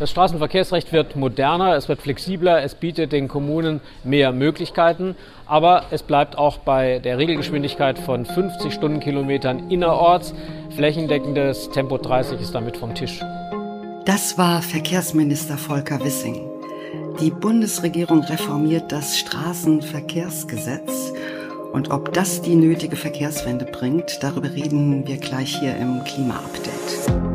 Das Straßenverkehrsrecht wird moderner, es wird flexibler, es bietet den Kommunen mehr Möglichkeiten, aber es bleibt auch bei der Regelgeschwindigkeit von 50 Stundenkilometern innerorts. Flächendeckendes Tempo 30 ist damit vom Tisch. Das war Verkehrsminister Volker Wissing. Die Bundesregierung reformiert das Straßenverkehrsgesetz. Und ob das die nötige Verkehrswende bringt, darüber reden wir gleich hier im Klima-Update.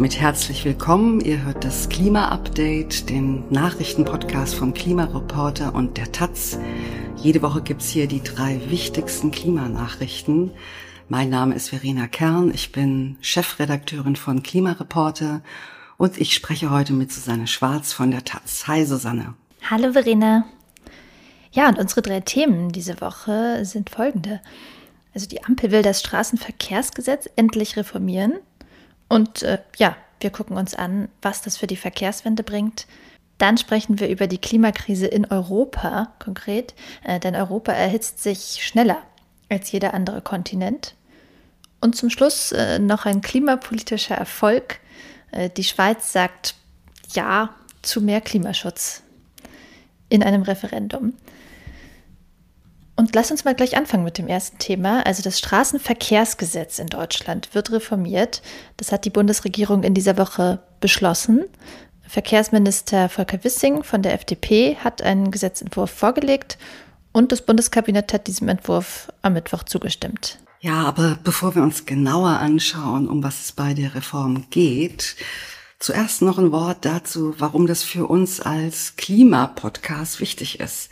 Damit herzlich willkommen. Ihr hört das Klima-Update, den Nachrichtenpodcast von Klimareporter und der Taz. Jede Woche gibt's hier die drei wichtigsten Klimanachrichten. Mein Name ist Verena Kern, ich bin Chefredakteurin von Klimareporter und ich spreche heute mit Susanne Schwarz von der Taz. Hi Susanne. Hallo Verena. Ja, und unsere drei Themen diese Woche sind folgende. Also die Ampel will das Straßenverkehrsgesetz endlich reformieren. Und äh, ja, wir gucken uns an, was das für die Verkehrswende bringt. Dann sprechen wir über die Klimakrise in Europa konkret, äh, denn Europa erhitzt sich schneller als jeder andere Kontinent. Und zum Schluss äh, noch ein klimapolitischer Erfolg. Äh, die Schweiz sagt Ja zu mehr Klimaschutz in einem Referendum. Und lass uns mal gleich anfangen mit dem ersten Thema. Also das Straßenverkehrsgesetz in Deutschland wird reformiert. Das hat die Bundesregierung in dieser Woche beschlossen. Verkehrsminister Volker Wissing von der FDP hat einen Gesetzentwurf vorgelegt und das Bundeskabinett hat diesem Entwurf am Mittwoch zugestimmt. Ja, aber bevor wir uns genauer anschauen, um was es bei der Reform geht, zuerst noch ein Wort dazu, warum das für uns als Klimapodcast wichtig ist.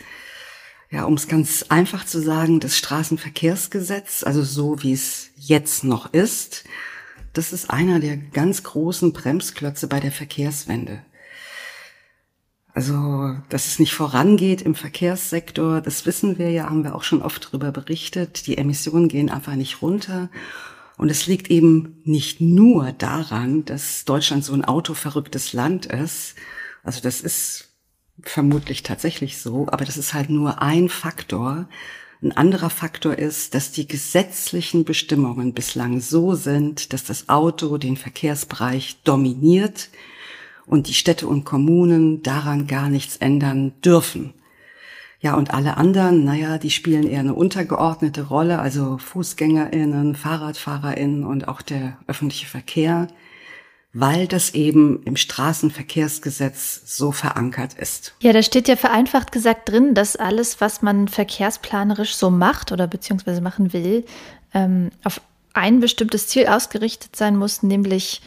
Ja, um es ganz einfach zu sagen, das Straßenverkehrsgesetz, also so wie es jetzt noch ist, das ist einer der ganz großen Bremsklötze bei der Verkehrswende. Also, dass es nicht vorangeht im Verkehrssektor, das wissen wir ja, haben wir auch schon oft darüber berichtet. Die Emissionen gehen einfach nicht runter. Und es liegt eben nicht nur daran, dass Deutschland so ein autoverrücktes Land ist. Also das ist vermutlich tatsächlich so, aber das ist halt nur ein Faktor. Ein anderer Faktor ist, dass die gesetzlichen Bestimmungen bislang so sind, dass das Auto den Verkehrsbereich dominiert und die Städte und Kommunen daran gar nichts ändern dürfen. Ja, und alle anderen, naja, die spielen eher eine untergeordnete Rolle, also Fußgängerinnen, Fahrradfahrerinnen und auch der öffentliche Verkehr, weil das eben im Straßenverkehrsgesetz so verankert ist. Ja, da steht ja vereinfacht gesagt drin, dass alles, was man verkehrsplanerisch so macht oder beziehungsweise machen will, ähm, auf ein bestimmtes Ziel ausgerichtet sein muss, nämlich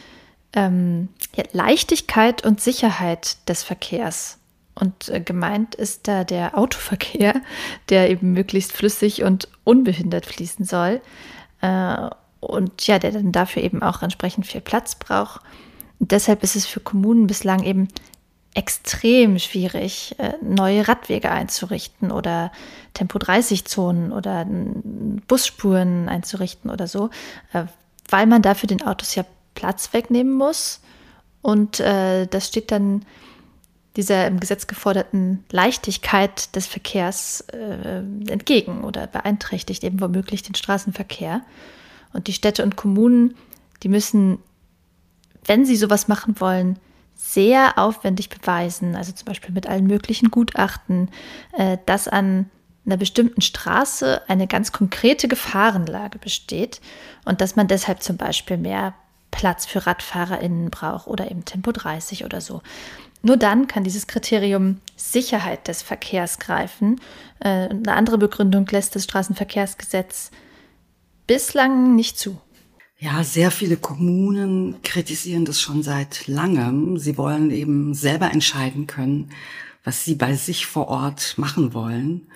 ähm, ja, Leichtigkeit und Sicherheit des Verkehrs. Und äh, gemeint ist da der Autoverkehr, der eben möglichst flüssig und unbehindert fließen soll. Äh, und ja, der dann dafür eben auch entsprechend viel Platz braucht. Und deshalb ist es für Kommunen bislang eben extrem schwierig, äh, neue Radwege einzurichten oder Tempo-30-Zonen oder Busspuren einzurichten oder so, äh, weil man dafür den Autos ja Platz wegnehmen muss. Und äh, das steht dann dieser im Gesetz geforderten Leichtigkeit des Verkehrs äh, entgegen oder beeinträchtigt eben womöglich den Straßenverkehr. Und die Städte und Kommunen, die müssen, wenn sie sowas machen wollen, sehr aufwendig beweisen, also zum Beispiel mit allen möglichen Gutachten, äh, dass an einer bestimmten Straße eine ganz konkrete Gefahrenlage besteht und dass man deshalb zum Beispiel mehr Platz für RadfahrerInnen braucht oder eben Tempo 30 oder so. Nur dann kann dieses Kriterium Sicherheit des Verkehrs greifen. Äh, eine andere Begründung lässt das Straßenverkehrsgesetz bislang nicht zu. Ja, sehr viele Kommunen kritisieren das schon seit langem. Sie wollen eben selber entscheiden können, was sie bei sich vor Ort machen wollen.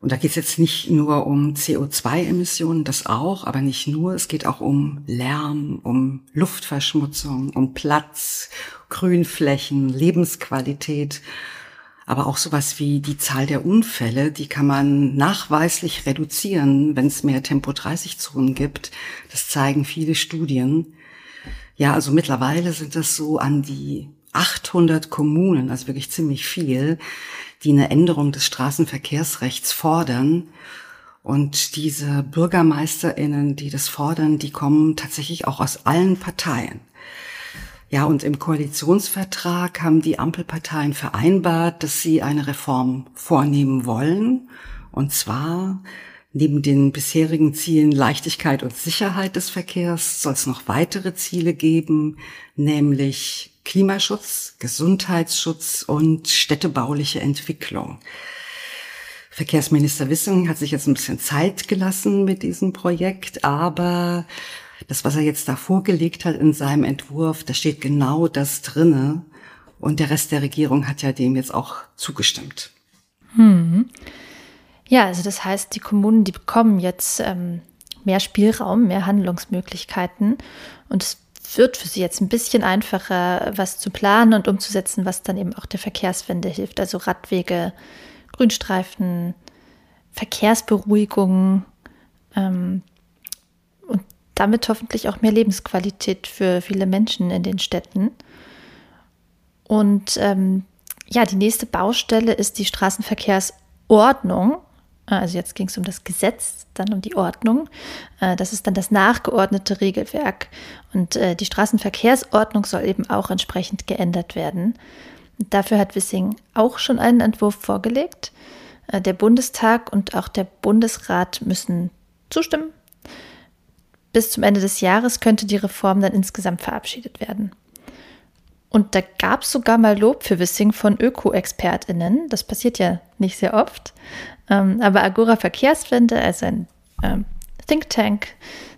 Und da geht es jetzt nicht nur um CO2-Emissionen, das auch, aber nicht nur. Es geht auch um Lärm, um Luftverschmutzung, um Platz, Grünflächen, Lebensqualität, aber auch sowas wie die Zahl der Unfälle, die kann man nachweislich reduzieren, wenn es mehr Tempo-30-Zonen gibt. Das zeigen viele Studien. Ja, also mittlerweile sind das so an die 800 Kommunen, also wirklich ziemlich viel, die eine Änderung des Straßenverkehrsrechts fordern. Und diese Bürgermeisterinnen, die das fordern, die kommen tatsächlich auch aus allen Parteien. Ja, und im Koalitionsvertrag haben die Ampelparteien vereinbart, dass sie eine Reform vornehmen wollen. Und zwar neben den bisherigen Zielen Leichtigkeit und Sicherheit des Verkehrs soll es noch weitere Ziele geben, nämlich Klimaschutz, Gesundheitsschutz und städtebauliche Entwicklung. Verkehrsminister Wissing hat sich jetzt ein bisschen Zeit gelassen mit diesem Projekt, aber das, was er jetzt da vorgelegt hat in seinem Entwurf, da steht genau das drinne. Und der Rest der Regierung hat ja dem jetzt auch zugestimmt. Hm. Ja, also das heißt, die Kommunen, die bekommen jetzt ähm, mehr Spielraum, mehr Handlungsmöglichkeiten. Und es wird für sie jetzt ein bisschen einfacher, was zu planen und umzusetzen, was dann eben auch der Verkehrswende hilft. Also Radwege, Grünstreifen, Verkehrsberuhigung ähm, damit hoffentlich auch mehr Lebensqualität für viele Menschen in den Städten. Und ähm, ja, die nächste Baustelle ist die Straßenverkehrsordnung. Also jetzt ging es um das Gesetz, dann um die Ordnung. Äh, das ist dann das nachgeordnete Regelwerk. Und äh, die Straßenverkehrsordnung soll eben auch entsprechend geändert werden. Dafür hat Wissing auch schon einen Entwurf vorgelegt. Äh, der Bundestag und auch der Bundesrat müssen zustimmen. Bis zum Ende des Jahres könnte die Reform dann insgesamt verabschiedet werden. Und da gab es sogar mal Lob für Wissing von Öko-ExpertInnen. Das passiert ja nicht sehr oft. Ähm, aber Agora Verkehrswende, also ein ähm, Think Tank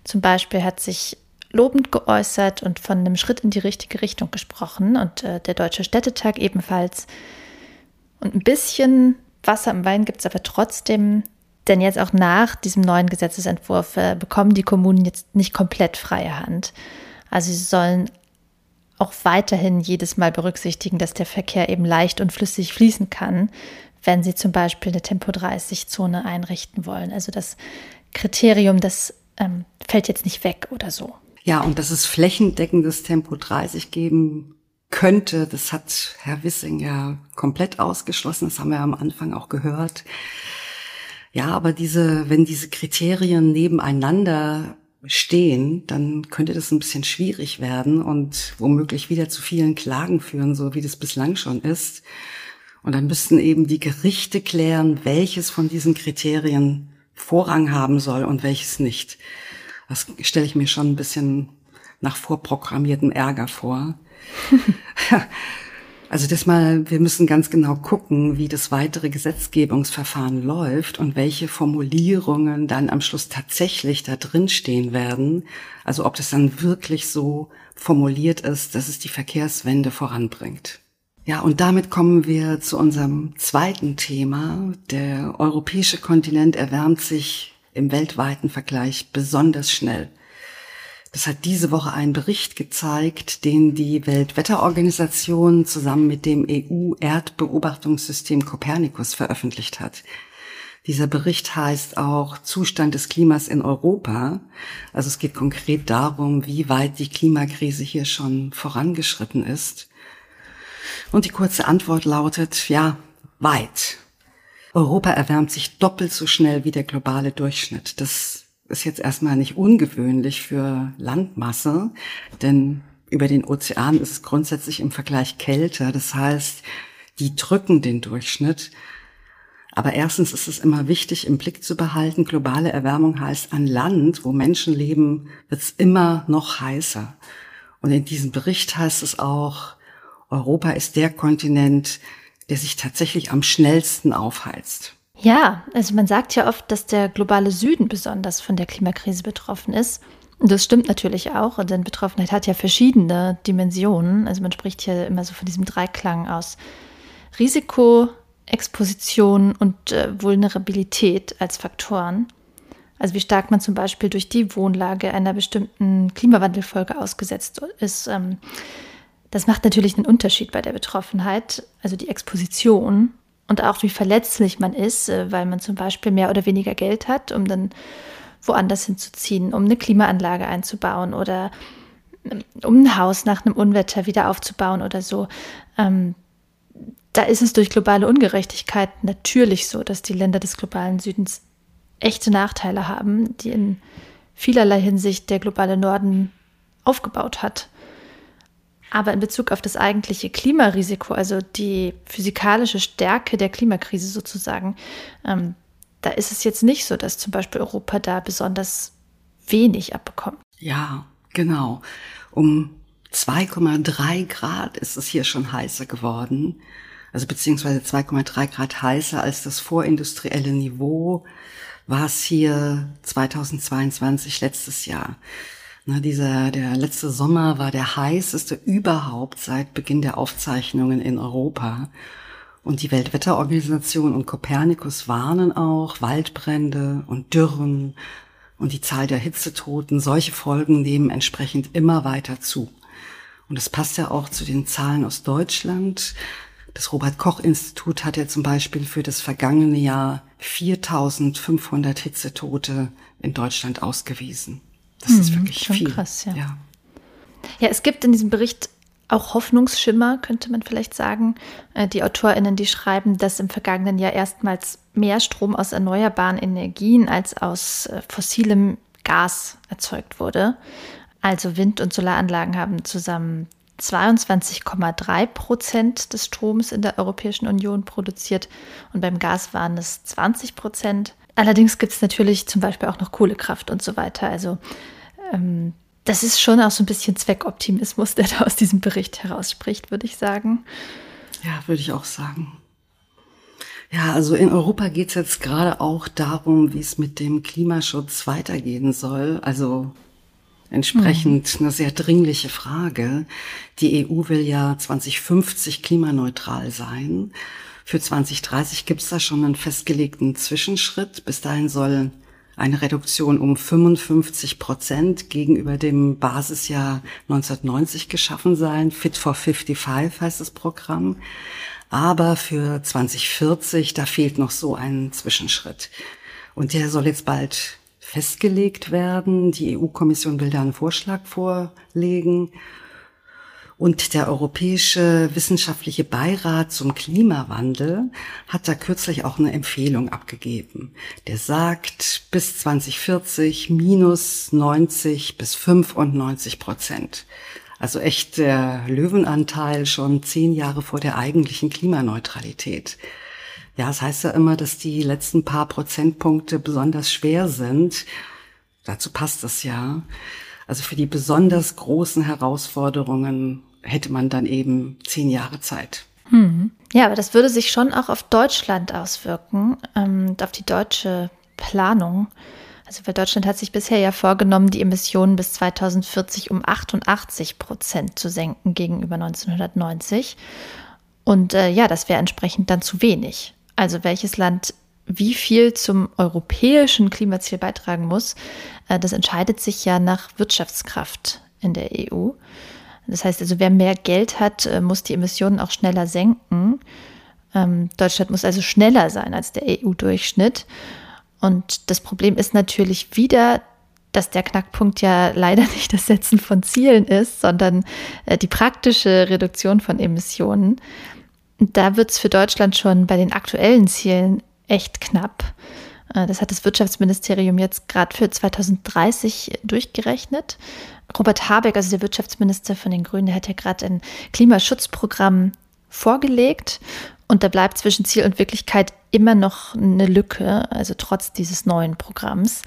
zum Beispiel, hat sich lobend geäußert und von einem Schritt in die richtige Richtung gesprochen und äh, der Deutsche Städtetag ebenfalls. Und ein bisschen Wasser im Wein gibt es aber trotzdem, denn jetzt auch nach diesem neuen Gesetzesentwurf äh, bekommen die Kommunen jetzt nicht komplett freie Hand. Also sie sollen auch weiterhin jedes Mal berücksichtigen, dass der Verkehr eben leicht und flüssig fließen kann, wenn sie zum Beispiel eine Tempo-30-Zone einrichten wollen. Also das Kriterium, das ähm, fällt jetzt nicht weg oder so. Ja, und dass es flächendeckendes Tempo 30 geben könnte, das hat Herr Wissing ja komplett ausgeschlossen. Das haben wir am Anfang auch gehört. Ja, aber diese, wenn diese Kriterien nebeneinander stehen, dann könnte das ein bisschen schwierig werden und womöglich wieder zu vielen Klagen führen, so wie das bislang schon ist. Und dann müssten eben die Gerichte klären, welches von diesen Kriterien Vorrang haben soll und welches nicht. Das stelle ich mir schon ein bisschen nach vorprogrammiertem Ärger vor. also das mal, wir müssen ganz genau gucken, wie das weitere Gesetzgebungsverfahren läuft und welche Formulierungen dann am Schluss tatsächlich da drin stehen werden. Also ob das dann wirklich so formuliert ist, dass es die Verkehrswende voranbringt. Ja, und damit kommen wir zu unserem zweiten Thema. Der europäische Kontinent erwärmt sich im weltweiten Vergleich besonders schnell. Das hat diese Woche ein Bericht gezeigt, den die Weltwetterorganisation zusammen mit dem EU-Erdbeobachtungssystem Copernicus veröffentlicht hat. Dieser Bericht heißt auch Zustand des Klimas in Europa. Also es geht konkret darum, wie weit die Klimakrise hier schon vorangeschritten ist. Und die kurze Antwort lautet, ja, weit. Europa erwärmt sich doppelt so schnell wie der globale Durchschnitt. Das ist jetzt erstmal nicht ungewöhnlich für Landmasse, denn über den Ozean ist es grundsätzlich im Vergleich kälter. Das heißt, die drücken den Durchschnitt. Aber erstens ist es immer wichtig, im Blick zu behalten, globale Erwärmung heißt, an Land, wo Menschen leben, wird es immer noch heißer. Und in diesem Bericht heißt es auch, Europa ist der Kontinent, der sich tatsächlich am schnellsten aufheizt. Ja, also man sagt ja oft, dass der globale Süden besonders von der Klimakrise betroffen ist. Und das stimmt natürlich auch, denn Betroffenheit hat ja verschiedene Dimensionen. Also man spricht hier immer so von diesem Dreiklang aus Risiko, Exposition und äh, Vulnerabilität als Faktoren. Also wie stark man zum Beispiel durch die Wohnlage einer bestimmten Klimawandelfolge ausgesetzt ist. Ähm, das macht natürlich einen Unterschied bei der Betroffenheit, also die Exposition und auch wie verletzlich man ist, äh, weil man zum Beispiel mehr oder weniger Geld hat, um dann woanders hinzuziehen, um eine Klimaanlage einzubauen oder ähm, um ein Haus nach einem Unwetter wieder aufzubauen oder so. Ähm, da ist es durch globale Ungerechtigkeit natürlich so, dass die Länder des globalen Südens echte Nachteile haben, die in vielerlei Hinsicht der globale Norden aufgebaut hat. Aber in Bezug auf das eigentliche Klimarisiko, also die physikalische Stärke der Klimakrise sozusagen, ähm, da ist es jetzt nicht so, dass zum Beispiel Europa da besonders wenig abbekommt. Ja, genau. Um 2,3 Grad ist es hier schon heißer geworden. Also beziehungsweise 2,3 Grad heißer als das vorindustrielle Niveau war es hier 2022 letztes Jahr. Na, dieser, der letzte Sommer war der heißeste überhaupt seit Beginn der Aufzeichnungen in Europa. Und die Weltwetterorganisation und Kopernikus warnen auch, Waldbrände und Dürren und die Zahl der Hitzetoten, solche Folgen nehmen entsprechend immer weiter zu. Und das passt ja auch zu den Zahlen aus Deutschland. Das Robert Koch Institut hat ja zum Beispiel für das vergangene Jahr 4500 Hitzetote in Deutschland ausgewiesen. Das hm, ist wirklich viel. Krass, ja. ja. Ja, es gibt in diesem Bericht auch Hoffnungsschimmer, könnte man vielleicht sagen. Äh, die AutorInnen, die schreiben, dass im vergangenen Jahr erstmals mehr Strom aus erneuerbaren Energien als aus äh, fossilem Gas erzeugt wurde. Also Wind- und Solaranlagen haben zusammen 22,3 Prozent des Stroms in der Europäischen Union produziert und beim Gas waren es 20 Prozent. Allerdings gibt es natürlich zum Beispiel auch noch Kohlekraft und so weiter. Also ähm, das ist schon auch so ein bisschen Zweckoptimismus, der da aus diesem Bericht herausspricht, würde ich sagen. Ja, würde ich auch sagen. Ja, also in Europa geht es jetzt gerade auch darum, wie es mit dem Klimaschutz weitergehen soll. Also Entsprechend mhm. eine sehr dringliche Frage. Die EU will ja 2050 klimaneutral sein. Für 2030 gibt es da schon einen festgelegten Zwischenschritt. Bis dahin soll eine Reduktion um 55 Prozent gegenüber dem Basisjahr 1990 geschaffen sein. Fit for 55 heißt das Programm. Aber für 2040, da fehlt noch so ein Zwischenschritt. Und der soll jetzt bald festgelegt werden. Die EU-Kommission will da einen Vorschlag vorlegen. Und der Europäische Wissenschaftliche Beirat zum Klimawandel hat da kürzlich auch eine Empfehlung abgegeben. Der sagt, bis 2040 minus 90 bis 95 Prozent. Also echt der Löwenanteil schon zehn Jahre vor der eigentlichen Klimaneutralität. Ja, es heißt ja immer, dass die letzten paar Prozentpunkte besonders schwer sind. Dazu passt es ja. Also für die besonders großen Herausforderungen hätte man dann eben zehn Jahre Zeit. Hm. Ja, aber das würde sich schon auch auf Deutschland auswirken, ähm, auf die deutsche Planung. Also weil Deutschland hat sich bisher ja vorgenommen, die Emissionen bis 2040 um 88 Prozent zu senken gegenüber 1990. Und äh, ja, das wäre entsprechend dann zu wenig also welches Land wie viel zum europäischen Klimaziel beitragen muss, äh, das entscheidet sich ja nach Wirtschaftskraft in der EU. Das heißt also, wer mehr Geld hat, äh, muss die Emissionen auch schneller senken. Ähm, Deutschland muss also schneller sein als der EU-Durchschnitt. Und das Problem ist natürlich wieder, dass der Knackpunkt ja leider nicht das Setzen von Zielen ist, sondern äh, die praktische Reduktion von Emissionen. Da wird es für Deutschland schon bei den aktuellen Zielen echt knapp. Äh, das hat das Wirtschaftsministerium jetzt gerade für 2030 durchgerechnet. Robert Habeck, also der Wirtschaftsminister von den Grünen, hat ja gerade ein Klimaschutzprogramm vorgelegt. Und da bleibt zwischen Ziel und Wirklichkeit immer noch eine Lücke, also trotz dieses neuen Programms,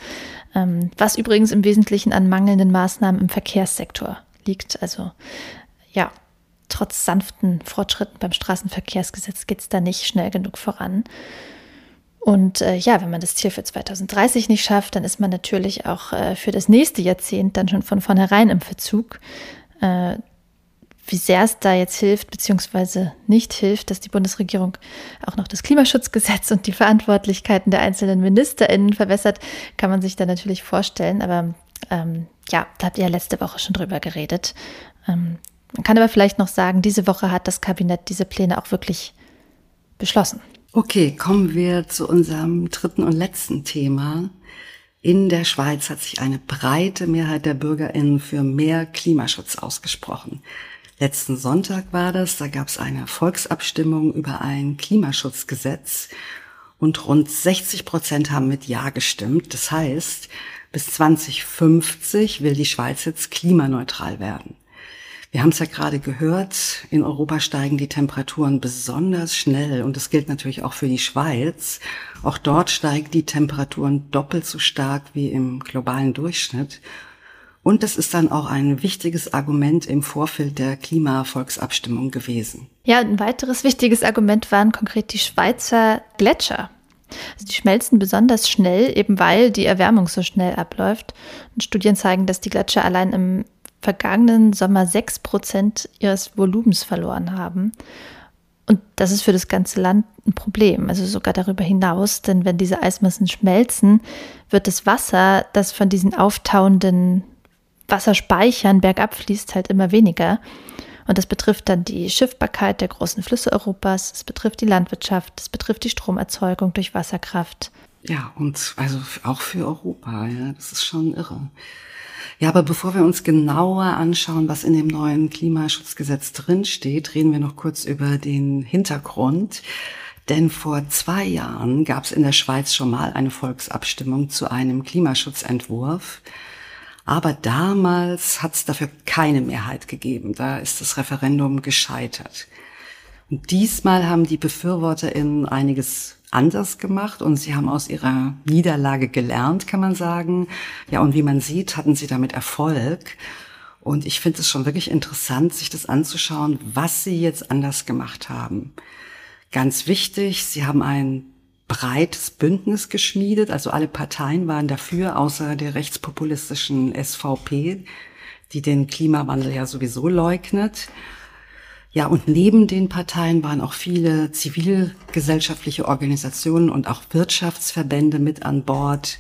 ähm, was übrigens im Wesentlichen an mangelnden Maßnahmen im Verkehrssektor liegt. Also ja, trotz sanften Fortschritten beim Straßenverkehrsgesetz geht es da nicht schnell genug voran. Und äh, ja, wenn man das Ziel für 2030 nicht schafft, dann ist man natürlich auch äh, für das nächste Jahrzehnt dann schon von vornherein im Verzug. Äh, wie sehr es da jetzt hilft, beziehungsweise nicht hilft, dass die Bundesregierung auch noch das Klimaschutzgesetz und die Verantwortlichkeiten der einzelnen MinisterInnen verwässert, kann man sich da natürlich vorstellen. Aber ähm, ja, da habt ihr ja letzte Woche schon drüber geredet. Ähm, man kann aber vielleicht noch sagen, diese Woche hat das Kabinett diese Pläne auch wirklich beschlossen. Okay, kommen wir zu unserem dritten und letzten Thema. In der Schweiz hat sich eine breite Mehrheit der Bürgerinnen für mehr Klimaschutz ausgesprochen. Letzten Sonntag war das, da gab es eine Volksabstimmung über ein Klimaschutzgesetz und rund 60 Prozent haben mit Ja gestimmt. Das heißt, bis 2050 will die Schweiz jetzt klimaneutral werden. Wir haben es ja gerade gehört, in Europa steigen die Temperaturen besonders schnell und das gilt natürlich auch für die Schweiz. Auch dort steigen die Temperaturen doppelt so stark wie im globalen Durchschnitt. Und das ist dann auch ein wichtiges Argument im Vorfeld der Klimavolksabstimmung gewesen. Ja, ein weiteres wichtiges Argument waren konkret die Schweizer Gletscher. Also die schmelzen besonders schnell, eben weil die Erwärmung so schnell abläuft. Und Studien zeigen, dass die Gletscher allein im vergangenen Sommer sechs Prozent ihres Volumens verloren haben. Und das ist für das ganze Land ein Problem, also sogar darüber hinaus, denn wenn diese Eismassen schmelzen, wird das Wasser, das von diesen auftauenden Wasserspeichern bergab fließt, halt immer weniger. Und das betrifft dann die Schiffbarkeit der großen Flüsse Europas, es betrifft die Landwirtschaft, es betrifft die Stromerzeugung durch Wasserkraft. Ja, und also auch für Europa, ja, das ist schon irre. Ja, aber bevor wir uns genauer anschauen, was in dem neuen Klimaschutzgesetz drinsteht, reden wir noch kurz über den Hintergrund. Denn vor zwei Jahren gab es in der Schweiz schon mal eine Volksabstimmung zu einem Klimaschutzentwurf. Aber damals hat es dafür keine Mehrheit gegeben. Da ist das Referendum gescheitert. Und diesmal haben die BefürworterInnen einiges anders gemacht und sie haben aus ihrer Niederlage gelernt, kann man sagen. Ja, und wie man sieht, hatten sie damit Erfolg. Und ich finde es schon wirklich interessant, sich das anzuschauen, was sie jetzt anders gemacht haben. Ganz wichtig, sie haben ein breites Bündnis geschmiedet, also alle Parteien waren dafür, außer der rechtspopulistischen SVP, die den Klimawandel ja sowieso leugnet. Ja, und neben den Parteien waren auch viele zivilgesellschaftliche Organisationen und auch Wirtschaftsverbände mit an Bord.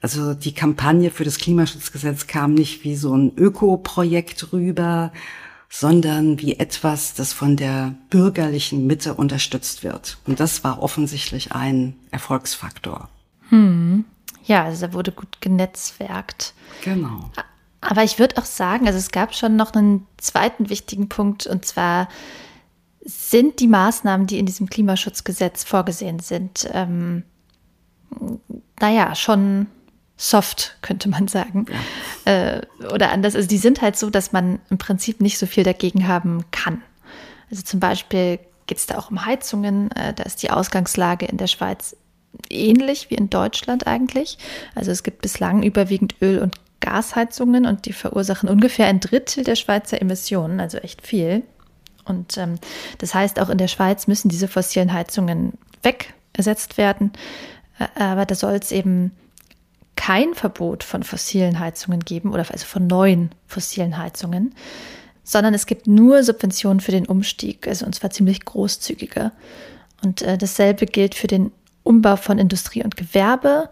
Also die Kampagne für das Klimaschutzgesetz kam nicht wie so ein Ökoprojekt rüber, sondern wie etwas, das von der bürgerlichen Mitte unterstützt wird. Und das war offensichtlich ein Erfolgsfaktor. Hm. Ja, also da wurde gut genetzwerkt. Genau. Aber ich würde auch sagen, also es gab schon noch einen zweiten wichtigen Punkt und zwar sind die Maßnahmen, die in diesem Klimaschutzgesetz vorgesehen sind, ähm, naja, schon soft, könnte man sagen. Ja. Äh, oder anders. Also die sind halt so, dass man im Prinzip nicht so viel dagegen haben kann. Also zum Beispiel geht es da auch um Heizungen. Äh, da ist die Ausgangslage in der Schweiz ähnlich wie in Deutschland eigentlich. Also es gibt bislang überwiegend Öl- und Gasheizungen und die verursachen ungefähr ein Drittel der Schweizer Emissionen, also echt viel. Und ähm, das heißt, auch in der Schweiz müssen diese fossilen Heizungen weg ersetzt werden. Aber da soll es eben kein Verbot von fossilen Heizungen geben oder also von neuen fossilen Heizungen, sondern es gibt nur Subventionen für den Umstieg, also und zwar ziemlich großzügiger. Und äh, dasselbe gilt für den Umbau von Industrie und Gewerbe.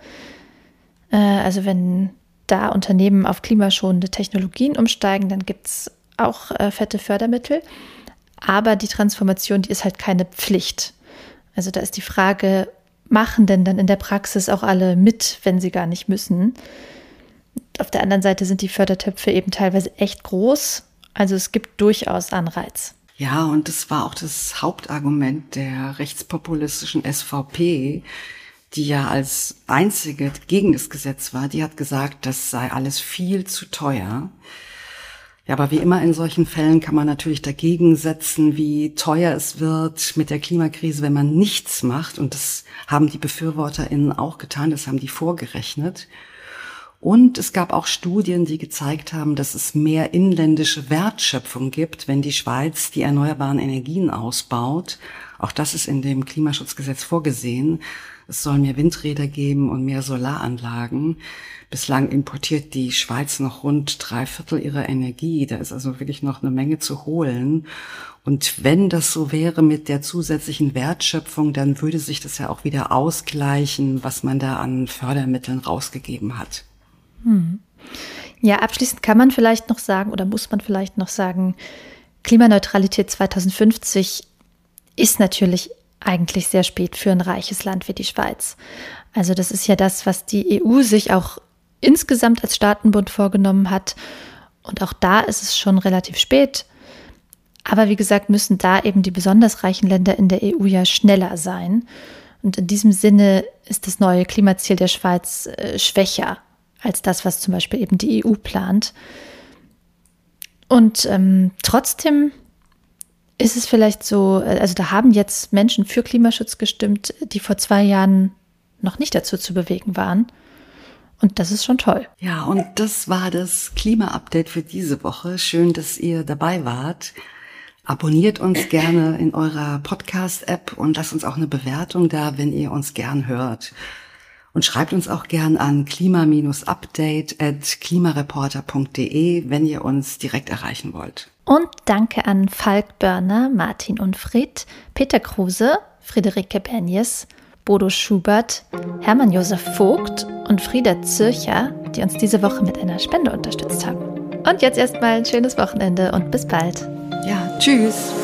Äh, also wenn da Unternehmen auf klimaschonende Technologien umsteigen, dann gibt es auch äh, fette Fördermittel. Aber die Transformation, die ist halt keine Pflicht. Also da ist die Frage, machen denn dann in der Praxis auch alle mit, wenn sie gar nicht müssen? Auf der anderen Seite sind die Fördertöpfe eben teilweise echt groß. Also es gibt durchaus Anreiz. Ja, und das war auch das Hauptargument der rechtspopulistischen SVP, die ja als einzige gegen das Gesetz war, die hat gesagt, das sei alles viel zu teuer. Ja, aber wie immer in solchen Fällen kann man natürlich dagegen setzen, wie teuer es wird mit der Klimakrise, wenn man nichts macht. Und das haben die BefürworterInnen auch getan, das haben die vorgerechnet. Und es gab auch Studien, die gezeigt haben, dass es mehr inländische Wertschöpfung gibt, wenn die Schweiz die erneuerbaren Energien ausbaut. Auch das ist in dem Klimaschutzgesetz vorgesehen. Es soll mehr Windräder geben und mehr Solaranlagen. Bislang importiert die Schweiz noch rund drei Viertel ihrer Energie. Da ist also wirklich noch eine Menge zu holen. Und wenn das so wäre mit der zusätzlichen Wertschöpfung, dann würde sich das ja auch wieder ausgleichen, was man da an Fördermitteln rausgegeben hat. Hm. Ja, abschließend kann man vielleicht noch sagen oder muss man vielleicht noch sagen, Klimaneutralität 2050 ist natürlich eigentlich sehr spät für ein reiches Land wie die Schweiz. Also das ist ja das, was die EU sich auch insgesamt als Staatenbund vorgenommen hat. Und auch da ist es schon relativ spät. Aber wie gesagt, müssen da eben die besonders reichen Länder in der EU ja schneller sein. Und in diesem Sinne ist das neue Klimaziel der Schweiz äh, schwächer als das, was zum Beispiel eben die EU plant. Und ähm, trotzdem ist es vielleicht so, äh, also da haben jetzt Menschen für Klimaschutz gestimmt, die vor zwei Jahren noch nicht dazu zu bewegen waren. Und das ist schon toll. Ja, und das war das Klima-Update für diese Woche. Schön, dass ihr dabei wart. Abonniert uns gerne in eurer Podcast-App und lasst uns auch eine Bewertung da, wenn ihr uns gern hört. Und schreibt uns auch gern an klima-update at klimareporter.de, wenn ihr uns direkt erreichen wollt. Und danke an Falk Börner, Martin Unfried, Peter Kruse, Friederike Benjes, Bodo Schubert, Hermann Josef Vogt und Frieda Zürcher, die uns diese Woche mit einer Spende unterstützt haben. Und jetzt erstmal ein schönes Wochenende und bis bald. Ja, tschüss.